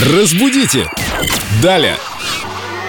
Разбудите! Далее!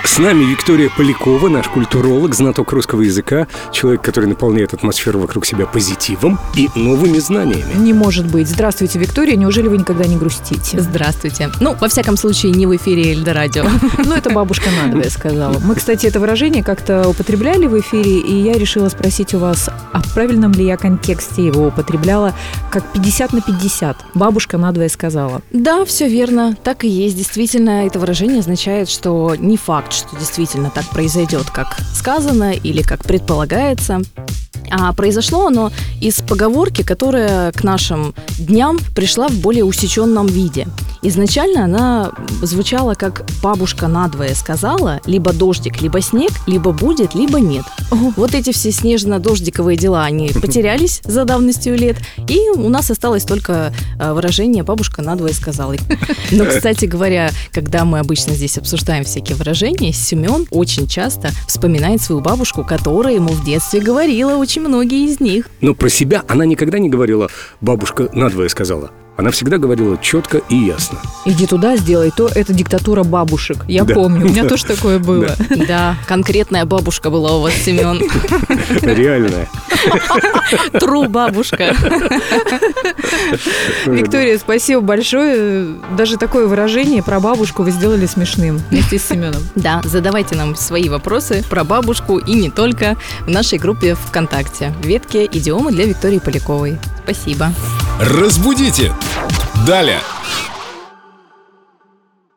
С нами Виктория Полякова, наш культуролог, знаток русского языка, человек, который наполняет атмосферу вокруг себя позитивом и новыми знаниями. Не может быть. Здравствуйте, Виктория. Неужели вы никогда не грустите? Здравствуйте. Ну, во всяком случае, не в эфире Эльдорадио. Ну, это бабушка надвое сказала. Мы, кстати, это выражение как-то употребляли в эфире, и я решила спросить у вас, а в правильном ли я контексте его употребляла, как 50 на 50. Бабушка надвое сказала. Да, все верно. Так и есть. Действительно, это выражение означает, что не факт, что действительно так произойдет, как сказано или как предполагается. А произошло оно из поговорки, которая к нашим дням пришла в более усеченном виде. Изначально она звучала как «бабушка надвое сказала, либо дождик, либо снег, либо будет, либо нет». Вот эти все снежно-дождиковые дела, они потерялись за давностью лет, и у нас осталось только э, выражение «бабушка надвое сказала». Но, кстати говоря, когда мы обычно здесь обсуждаем всякие выражения, Семен очень часто вспоминает свою бабушку, которая ему в детстве говорила очень многие из них. Но про себя она никогда не говорила «бабушка надвое сказала». Она всегда говорила четко и ясно. Иди туда, сделай то. Это диктатура бабушек. Я Да. помню, у меня тоже такое было. Да, конкретная бабушка была у вас, Семен. Реальная. Тру бабушка. Виктория, спасибо большое. Даже такое выражение про бабушку вы сделали смешным вместе с Семеном. Да, задавайте нам свои вопросы про бабушку и не только в нашей группе ВКонтакте. Ветке идиомы для Виктории Поляковой. Спасибо. Разбудите! Далее!